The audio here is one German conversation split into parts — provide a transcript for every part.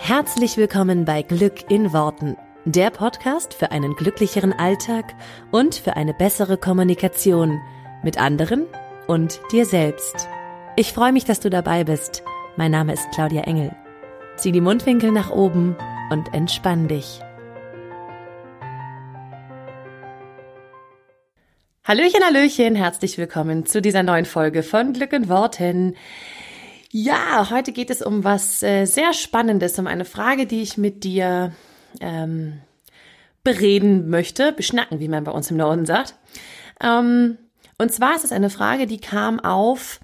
Herzlich willkommen bei Glück in Worten, der Podcast für einen glücklicheren Alltag und für eine bessere Kommunikation mit anderen und dir selbst. Ich freue mich, dass du dabei bist. Mein Name ist Claudia Engel. Zieh die Mundwinkel nach oben und entspann dich. Hallöchen, Hallöchen, herzlich willkommen zu dieser neuen Folge von Glück in Worten. Ja, heute geht es um was äh, sehr Spannendes, um eine Frage, die ich mit dir ähm, bereden möchte, beschnacken, wie man bei uns im Norden sagt. Ähm, und zwar ist es eine Frage, die kam auf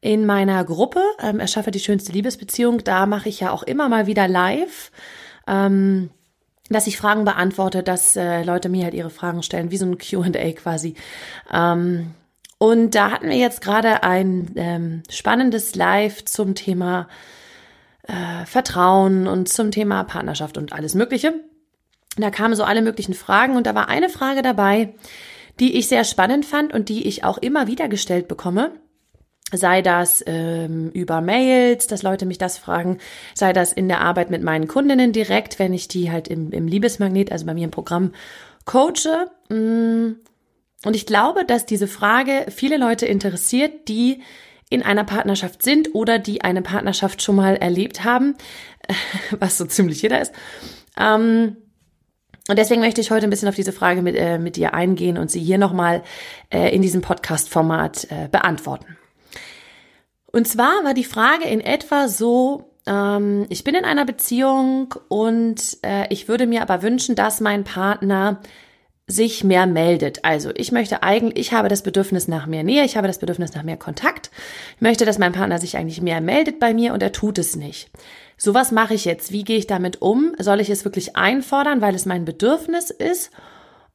in meiner Gruppe, ähm, Erschaffe die schönste Liebesbeziehung. Da mache ich ja auch immer mal wieder live. Ähm, dass ich Fragen beantworte, dass äh, Leute mir halt ihre Fragen stellen, wie so ein Q&A quasi. Ähm, und da hatten wir jetzt gerade ein ähm, spannendes Live zum Thema äh, Vertrauen und zum Thema Partnerschaft und alles Mögliche. Da kamen so alle möglichen Fragen und da war eine Frage dabei, die ich sehr spannend fand und die ich auch immer wieder gestellt bekomme. Sei das ähm, über Mails, dass Leute mich das fragen, sei das in der Arbeit mit meinen Kundinnen direkt, wenn ich die halt im, im Liebesmagnet, also bei mir im Programm, coache. Mh, mm, und ich glaube, dass diese Frage viele Leute interessiert, die in einer Partnerschaft sind oder die eine Partnerschaft schon mal erlebt haben, was so ziemlich jeder ist. Ähm, und deswegen möchte ich heute ein bisschen auf diese Frage mit, äh, mit dir eingehen und sie hier nochmal äh, in diesem Podcast-Format äh, beantworten. Und zwar war die Frage in etwa so, ähm, ich bin in einer Beziehung und äh, ich würde mir aber wünschen, dass mein Partner sich mehr meldet. Also ich möchte eigentlich, ich habe das Bedürfnis nach mehr Nähe, ich habe das Bedürfnis nach mehr Kontakt. Ich möchte, dass mein Partner sich eigentlich mehr meldet bei mir und er tut es nicht. So was mache ich jetzt? Wie gehe ich damit um? Soll ich es wirklich einfordern, weil es mein Bedürfnis ist?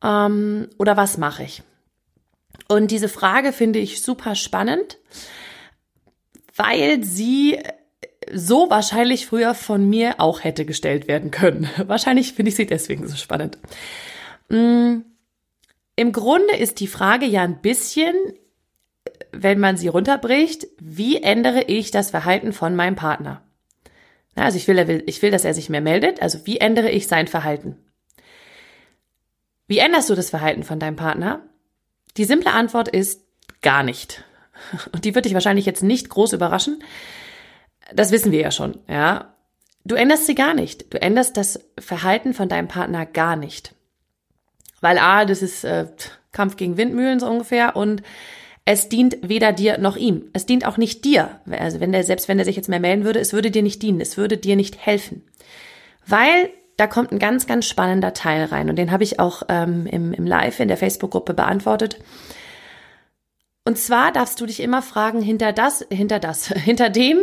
Ähm, oder was mache ich? Und diese Frage finde ich super spannend, weil sie so wahrscheinlich früher von mir auch hätte gestellt werden können. Wahrscheinlich finde ich sie deswegen so spannend. Mm, Im Grunde ist die Frage ja ein bisschen, wenn man sie runterbricht, wie ändere ich das Verhalten von meinem Partner? Also ich will, ich will, dass er sich mehr meldet. Also wie ändere ich sein Verhalten? Wie änderst du das Verhalten von deinem Partner? Die simple Antwort ist gar nicht. Und die wird dich wahrscheinlich jetzt nicht groß überraschen. Das wissen wir ja schon, ja. Du änderst sie gar nicht. Du änderst das Verhalten von deinem Partner gar nicht. Weil A, das ist äh, Kampf gegen Windmühlen so ungefähr und es dient weder dir noch ihm. Es dient auch nicht dir. Also wenn der, selbst wenn er sich jetzt mehr melden würde, es würde dir nicht dienen, es würde dir nicht helfen. Weil da kommt ein ganz, ganz spannender Teil rein und den habe ich auch ähm, im, im Live in der Facebook-Gruppe beantwortet. Und zwar darfst du dich immer fragen, hinter das, hinter das, hinter dem,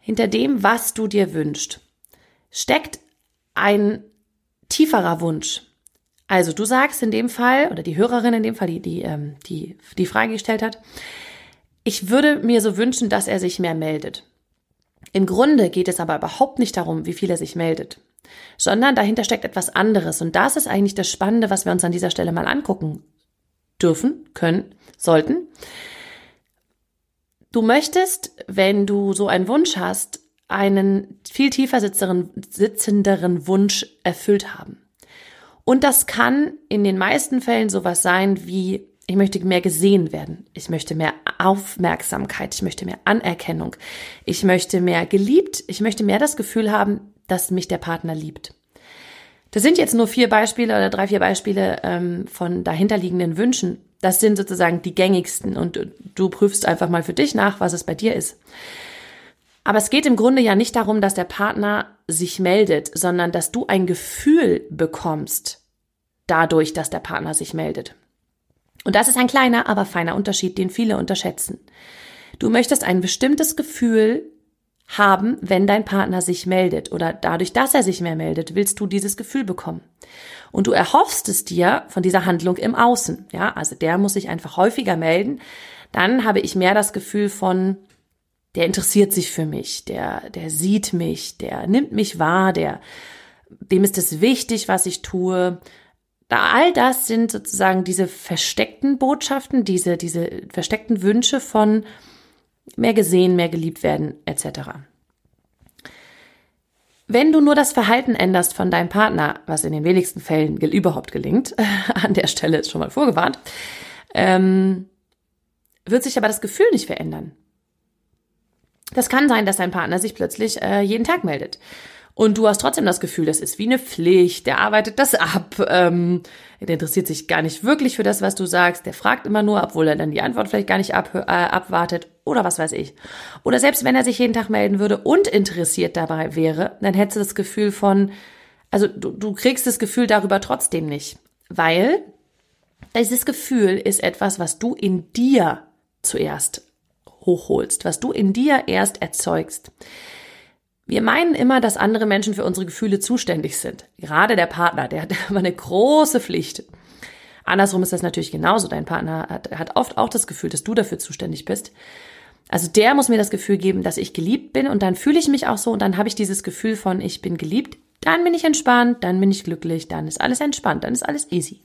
hinter dem, was du dir wünschst, steckt ein tieferer Wunsch. Also du sagst in dem Fall, oder die Hörerin in dem Fall, die die, ähm, die, die Frage gestellt hat, ich würde mir so wünschen, dass er sich mehr meldet. Im Grunde geht es aber überhaupt nicht darum, wie viel er sich meldet, sondern dahinter steckt etwas anderes. Und das ist eigentlich das Spannende, was wir uns an dieser Stelle mal angucken dürfen, können, sollten. Du möchtest, wenn du so einen Wunsch hast, einen viel tiefer sitzenderen Wunsch erfüllt haben. Und das kann in den meisten Fällen sowas sein wie, ich möchte mehr gesehen werden, ich möchte mehr Aufmerksamkeit, ich möchte mehr Anerkennung, ich möchte mehr geliebt, ich möchte mehr das Gefühl haben, dass mich der Partner liebt. Das sind jetzt nur vier Beispiele oder drei, vier Beispiele ähm, von dahinterliegenden Wünschen. Das sind sozusagen die gängigsten und du prüfst einfach mal für dich nach, was es bei dir ist. Aber es geht im Grunde ja nicht darum, dass der Partner sich meldet, sondern dass du ein Gefühl bekommst dadurch, dass der Partner sich meldet. Und das ist ein kleiner, aber feiner Unterschied, den viele unterschätzen. Du möchtest ein bestimmtes Gefühl haben, wenn dein Partner sich meldet oder dadurch, dass er sich mehr meldet, willst du dieses Gefühl bekommen. Und du erhoffst es dir von dieser Handlung im Außen. Ja, also der muss sich einfach häufiger melden. Dann habe ich mehr das Gefühl von, der interessiert sich für mich, der, der sieht mich, der nimmt mich wahr, der, dem ist es wichtig, was ich tue. All das sind sozusagen diese versteckten Botschaften, diese, diese versteckten Wünsche von mehr gesehen, mehr geliebt werden, etc. wenn du nur das Verhalten änderst von deinem Partner, was in den wenigsten Fällen überhaupt gelingt, an der Stelle ist schon mal vorgewarnt, ähm, wird sich aber das Gefühl nicht verändern. Das kann sein, dass dein Partner sich plötzlich äh, jeden Tag meldet. Und du hast trotzdem das Gefühl, das ist wie eine Pflicht, der arbeitet das ab, ähm, der interessiert sich gar nicht wirklich für das, was du sagst, der fragt immer nur, obwohl er dann die Antwort vielleicht gar nicht ab, äh, abwartet oder was weiß ich. Oder selbst wenn er sich jeden Tag melden würde und interessiert dabei wäre, dann hättest du das Gefühl von, also du, du kriegst das Gefühl darüber trotzdem nicht, weil dieses Gefühl ist etwas, was du in dir zuerst hochholst, was du in dir erst erzeugst. Wir meinen immer, dass andere Menschen für unsere Gefühle zuständig sind. Gerade der Partner, der hat immer eine große Pflicht. Andersrum ist das natürlich genauso. Dein Partner hat, hat oft auch das Gefühl, dass du dafür zuständig bist. Also der muss mir das Gefühl geben, dass ich geliebt bin und dann fühle ich mich auch so und dann habe ich dieses Gefühl von, ich bin geliebt. Dann bin ich entspannt, dann bin ich glücklich, dann ist alles entspannt, dann ist alles easy.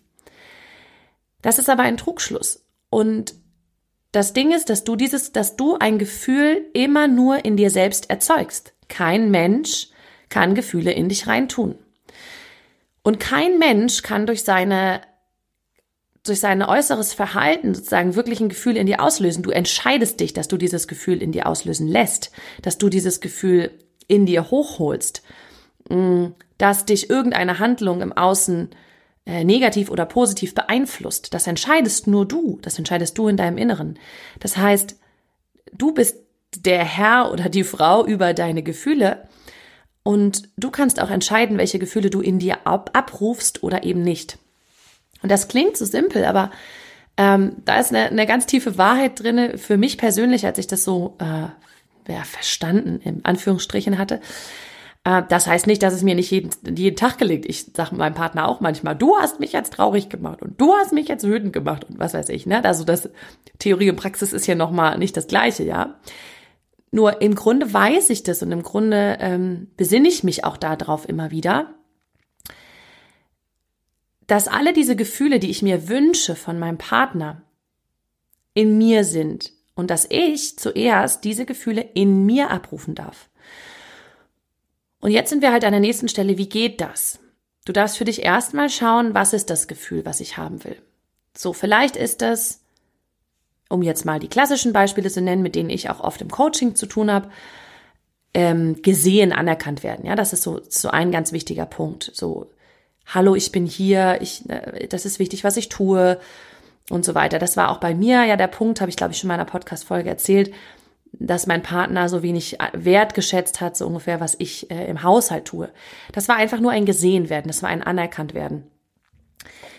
Das ist aber ein Trugschluss. Und das Ding ist, dass du dieses, dass du ein Gefühl immer nur in dir selbst erzeugst. Kein Mensch kann Gefühle in dich reintun. Und kein Mensch kann durch seine durch sein äußeres Verhalten sozusagen wirklich ein Gefühl in dir auslösen. Du entscheidest dich, dass du dieses Gefühl in dir auslösen lässt, dass du dieses Gefühl in dir hochholst, mm, dass dich irgendeine Handlung im Außen äh, negativ oder positiv beeinflusst. Das entscheidest nur du, das entscheidest du in deinem Inneren. Das heißt, du bist der Herr oder die Frau über deine Gefühle. Und du kannst auch entscheiden, welche Gefühle du in dir ab abrufst oder eben nicht. Und das klingt so simpel, aber ähm, da ist eine, eine ganz tiefe Wahrheit drinne für mich persönlich, als ich das so äh, ja, verstanden, in Anführungsstrichen hatte. Äh, das heißt nicht, dass es mir nicht jeden, jeden Tag gelingt. Ich sage meinem Partner auch manchmal, du hast mich jetzt traurig gemacht und du hast mich jetzt wütend gemacht und was weiß ich. Ne? Also das Theorie und Praxis ist ja nochmal nicht das Gleiche, ja. Nur im Grunde weiß ich das und im Grunde ähm, besinne ich mich auch darauf immer wieder, dass alle diese Gefühle, die ich mir wünsche von meinem Partner, in mir sind und dass ich zuerst diese Gefühle in mir abrufen darf. Und jetzt sind wir halt an der nächsten Stelle, wie geht das? Du darfst für dich erstmal schauen, was ist das Gefühl, was ich haben will. So, vielleicht ist das um jetzt mal die klassischen Beispiele zu nennen, mit denen ich auch oft im Coaching zu tun habe, ähm, gesehen, anerkannt werden. Ja, das ist so, so ein ganz wichtiger Punkt. So, hallo, ich bin hier, ich, äh, das ist wichtig, was ich tue und so weiter. Das war auch bei mir ja der Punkt, habe ich glaube ich schon in meiner Podcast-Folge erzählt, dass mein Partner so wenig äh, wertgeschätzt hat, so ungefähr, was ich äh, im Haushalt tue. Das war einfach nur ein gesehen werden, das war ein anerkannt werden.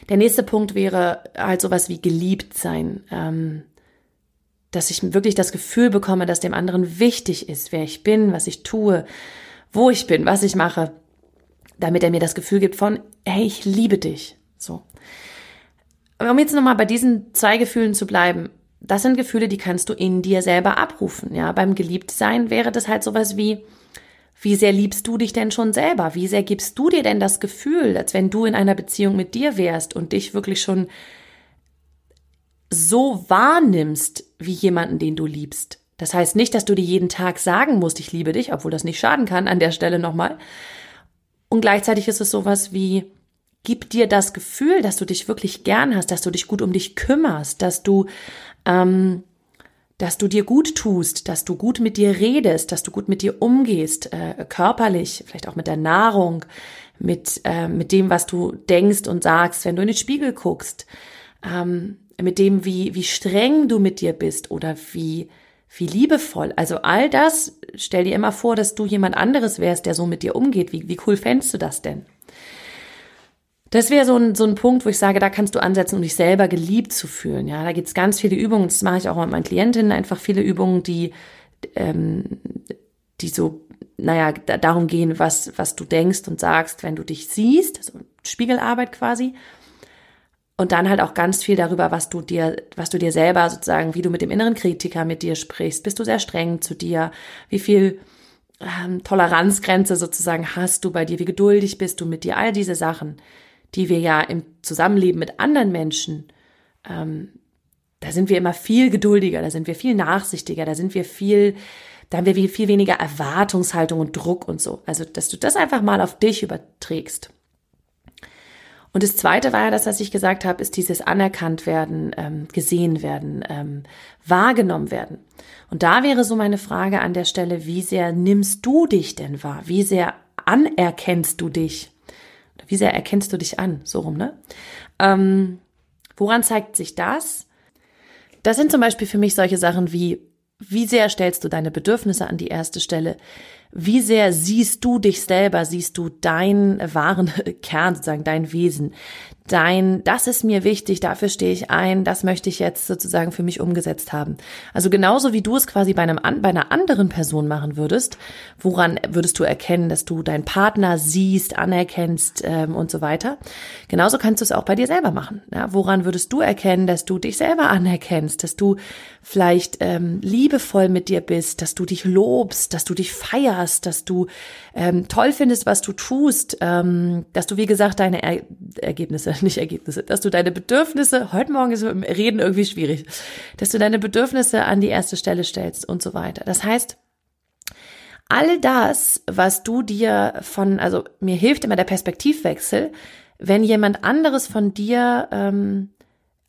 Der nächste Punkt wäre halt sowas wie geliebt sein. Ähm, dass ich wirklich das Gefühl bekomme, dass dem anderen wichtig ist, wer ich bin, was ich tue, wo ich bin, was ich mache, damit er mir das Gefühl gibt von, hey, ich liebe dich. So. Um jetzt nochmal bei diesen zwei Gefühlen zu bleiben, das sind Gefühle, die kannst du in dir selber abrufen. Ja, beim Geliebtsein wäre das halt sowas wie, wie sehr liebst du dich denn schon selber? Wie sehr gibst du dir denn das Gefühl, als wenn du in einer Beziehung mit dir wärst und dich wirklich schon so wahrnimmst wie jemanden, den du liebst. Das heißt nicht, dass du dir jeden Tag sagen musst, ich liebe dich, obwohl das nicht schaden kann an der Stelle nochmal. Und gleichzeitig ist es sowas wie, gib dir das Gefühl, dass du dich wirklich gern hast, dass du dich gut um dich kümmerst, dass du, ähm, dass du dir gut tust, dass du gut mit dir redest, dass du gut mit dir umgehst, äh, körperlich, vielleicht auch mit der Nahrung, mit, äh, mit dem, was du denkst und sagst, wenn du in den Spiegel guckst. Ähm, mit dem, wie, wie streng du mit dir bist oder wie, wie liebevoll. Also all das, stell dir immer vor, dass du jemand anderes wärst, der so mit dir umgeht. Wie, wie cool fändest du das denn? Das wäre so ein, so ein Punkt, wo ich sage, da kannst du ansetzen, um dich selber geliebt zu fühlen. Ja, da gibt's ganz viele Übungen. Das mache ich auch mit meinen Klientinnen. Einfach viele Übungen, die, ähm, die so, naja, darum gehen, was, was du denkst und sagst, wenn du dich siehst. Also Spiegelarbeit quasi. Und dann halt auch ganz viel darüber, was du dir, was du dir selber sozusagen, wie du mit dem inneren Kritiker mit dir sprichst. Bist du sehr streng zu dir? Wie viel ähm, Toleranzgrenze sozusagen hast du bei dir? Wie geduldig bist du mit dir? All diese Sachen, die wir ja im Zusammenleben mit anderen Menschen, ähm, da sind wir immer viel geduldiger, da sind wir viel nachsichtiger, da sind wir viel, da haben wir viel weniger Erwartungshaltung und Druck und so. Also, dass du das einfach mal auf dich überträgst. Und das Zweite war ja das, was ich gesagt habe, ist dieses anerkannt werden, ähm, gesehen werden, ähm, wahrgenommen werden. Und da wäre so meine Frage an der Stelle, wie sehr nimmst du dich denn wahr? Wie sehr anerkennst du dich? Wie sehr erkennst du dich an? So rum, ne? Ähm, woran zeigt sich das? Das sind zum Beispiel für mich solche Sachen wie, wie sehr stellst du deine Bedürfnisse an die erste Stelle? Wie sehr siehst du dich selber, siehst du deinen wahren Kern, sozusagen dein Wesen, dein, das ist mir wichtig, dafür stehe ich ein, das möchte ich jetzt sozusagen für mich umgesetzt haben. Also genauso wie du es quasi bei, einem, bei einer anderen Person machen würdest, woran würdest du erkennen, dass du deinen Partner siehst, anerkennst ähm, und so weiter. Genauso kannst du es auch bei dir selber machen. Ja? Woran würdest du erkennen, dass du dich selber anerkennst, dass du vielleicht ähm, liebevoll mit dir bist, dass du dich lobst, dass du dich feierst, dass du ähm, toll findest, was du tust, ähm, dass du, wie gesagt, deine er Ergebnisse nicht Ergebnisse, dass du deine Bedürfnisse, heute Morgen ist mit dem Reden irgendwie schwierig, dass du deine Bedürfnisse an die erste Stelle stellst und so weiter. Das heißt, all das, was du dir von, also mir hilft immer der Perspektivwechsel, wenn jemand anderes von dir ähm,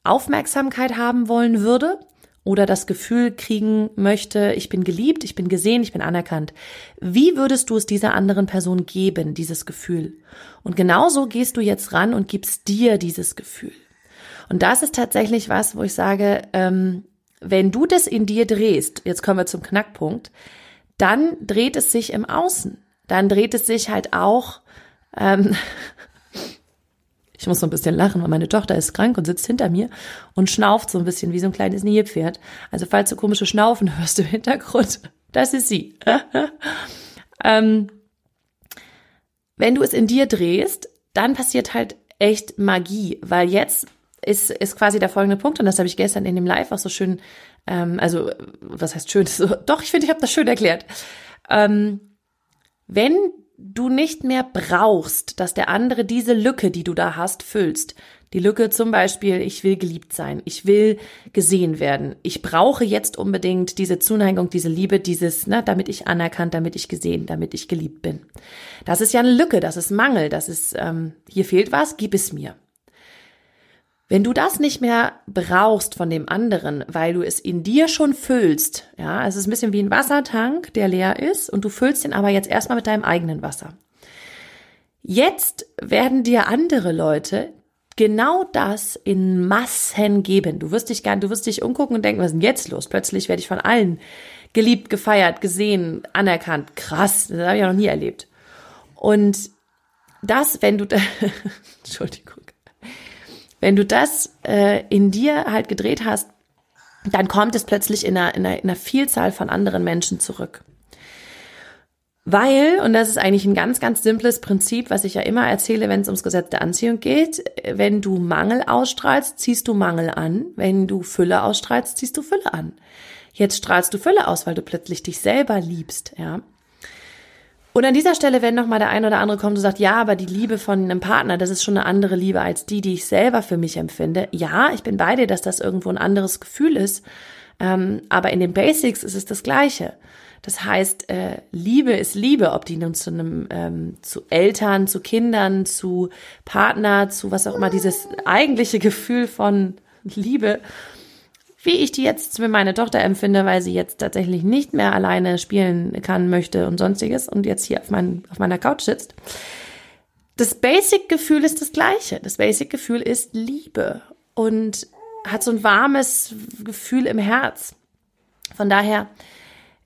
Aufmerksamkeit haben wollen würde, oder das Gefühl kriegen möchte, ich bin geliebt, ich bin gesehen, ich bin anerkannt. Wie würdest du es dieser anderen Person geben, dieses Gefühl? Und genauso gehst du jetzt ran und gibst dir dieses Gefühl. Und das ist tatsächlich was, wo ich sage, ähm, wenn du das in dir drehst, jetzt kommen wir zum Knackpunkt, dann dreht es sich im Außen. Dann dreht es sich halt auch ähm, ich muss so ein bisschen lachen, weil meine Tochter ist krank und sitzt hinter mir und schnauft so ein bisschen wie so ein kleines Nilpferd. Also falls du komische Schnaufen hörst im Hintergrund, das ist sie. ähm, wenn du es in dir drehst, dann passiert halt echt Magie, weil jetzt ist, ist quasi der folgende Punkt, und das habe ich gestern in dem Live auch so schön, ähm, also was heißt schön? Doch, ich finde, ich habe das schön erklärt. Ähm, wenn du nicht mehr brauchst, dass der andere diese Lücke, die du da hast, füllst. Die Lücke zum Beispiel, ich will geliebt sein, ich will gesehen werden, ich brauche jetzt unbedingt diese Zuneigung, diese Liebe, dieses, ne, damit ich anerkannt, damit ich gesehen, damit ich geliebt bin. Das ist ja eine Lücke, das ist Mangel, das ist, ähm, hier fehlt was, gib es mir. Wenn du das nicht mehr brauchst von dem anderen, weil du es in dir schon füllst, ja, es ist ein bisschen wie ein Wassertank, der leer ist und du füllst ihn aber jetzt erstmal mit deinem eigenen Wasser. Jetzt werden dir andere Leute genau das in Massen geben. Du wirst dich gar, du wirst dich umgucken und denken, was ist denn jetzt los? Plötzlich werde ich von allen geliebt, gefeiert, gesehen, anerkannt. Krass, das habe ich ja noch nie erlebt. Und das, wenn du, Entschuldigung, wenn du das äh, in dir halt gedreht hast, dann kommt es plötzlich in einer, in, einer, in einer Vielzahl von anderen Menschen zurück. Weil, und das ist eigentlich ein ganz, ganz simples Prinzip, was ich ja immer erzähle, wenn es ums Gesetz der Anziehung geht, wenn du Mangel ausstrahlst, ziehst du Mangel an. Wenn du Fülle ausstrahlst, ziehst du Fülle an. Jetzt strahlst du Fülle aus, weil du plötzlich dich selber liebst, ja. Und an dieser Stelle, wenn nochmal der ein oder andere kommt und sagt, ja, aber die Liebe von einem Partner, das ist schon eine andere Liebe als die, die ich selber für mich empfinde. Ja, ich bin bei dir, dass das irgendwo ein anderes Gefühl ist. Ähm, aber in den Basics ist es das Gleiche. Das heißt, äh, Liebe ist Liebe, ob die nun zu einem, ähm, zu Eltern, zu Kindern, zu Partner, zu was auch immer, dieses eigentliche Gefühl von Liebe wie ich die jetzt mit meiner Tochter empfinde, weil sie jetzt tatsächlich nicht mehr alleine spielen kann, möchte und sonstiges und jetzt hier auf, mein, auf meiner Couch sitzt. Das Basic-Gefühl ist das gleiche. Das Basic-Gefühl ist Liebe und hat so ein warmes Gefühl im Herz. Von daher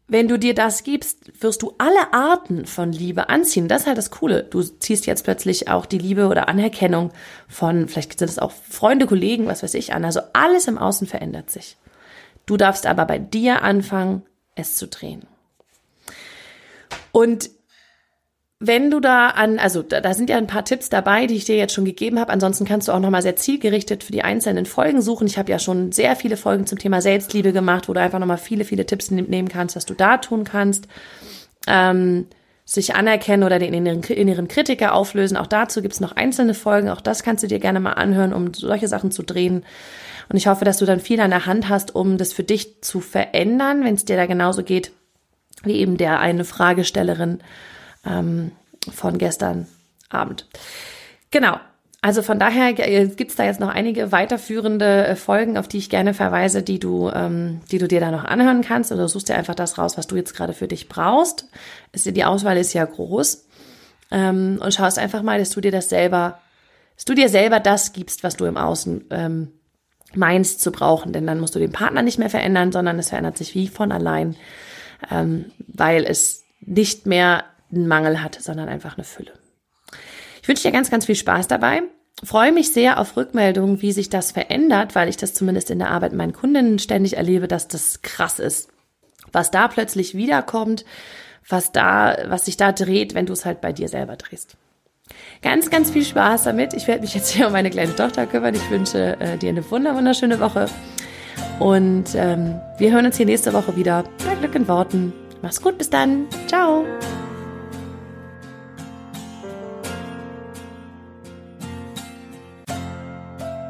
wenn du dir das gibst, wirst du alle Arten von Liebe anziehen. Das ist halt das Coole. Du ziehst jetzt plötzlich auch die Liebe oder Anerkennung von, vielleicht sind es auch Freunde, Kollegen, was weiß ich an. Also alles im Außen verändert sich. Du darfst aber bei dir anfangen, es zu drehen. Und wenn du da an, also da, da, sind ja ein paar Tipps dabei, die ich dir jetzt schon gegeben habe. Ansonsten kannst du auch nochmal sehr zielgerichtet für die einzelnen Folgen suchen. Ich habe ja schon sehr viele Folgen zum Thema Selbstliebe gemacht, wo du einfach nochmal viele, viele Tipps nehmen kannst, was du da tun kannst. Ähm, sich anerkennen oder den inneren, inneren Kritiker auflösen. Auch dazu gibt's noch einzelne Folgen. Auch das kannst du dir gerne mal anhören, um solche Sachen zu drehen. Und ich hoffe, dass du dann viel an der Hand hast, um das für dich zu verändern, wenn es dir da genauso geht wie eben der eine Fragestellerin ähm, von gestern Abend. Genau. Also von daher äh, gibt's da jetzt noch einige weiterführende äh, Folgen, auf die ich gerne verweise, die du, ähm, die du dir da noch anhören kannst. Oder suchst dir einfach das raus, was du jetzt gerade für dich brauchst. Die Auswahl ist ja groß. Ähm, und schaust einfach mal, dass du dir das selber, dass du dir selber das gibst, was du im Außen ähm, meinst zu brauchen. Denn dann musst du den Partner nicht mehr verändern, sondern es verändert sich wie von allein, ähm, weil es nicht mehr einen Mangel hat, sondern einfach eine Fülle. Ich wünsche dir ganz, ganz viel Spaß dabei. Freue mich sehr auf Rückmeldungen, wie sich das verändert, weil ich das zumindest in der Arbeit meinen Kundinnen ständig erlebe, dass das krass ist. Was da plötzlich wiederkommt, was da, was sich da dreht, wenn du es halt bei dir selber drehst. Ganz, ganz viel Spaß damit. Ich werde mich jetzt hier um meine kleine Tochter kümmern. Ich wünsche äh, dir eine wunderschöne Woche. Und ähm, wir hören uns hier nächste Woche wieder bei Glück in Worten. Mach's gut, bis dann. Ciao.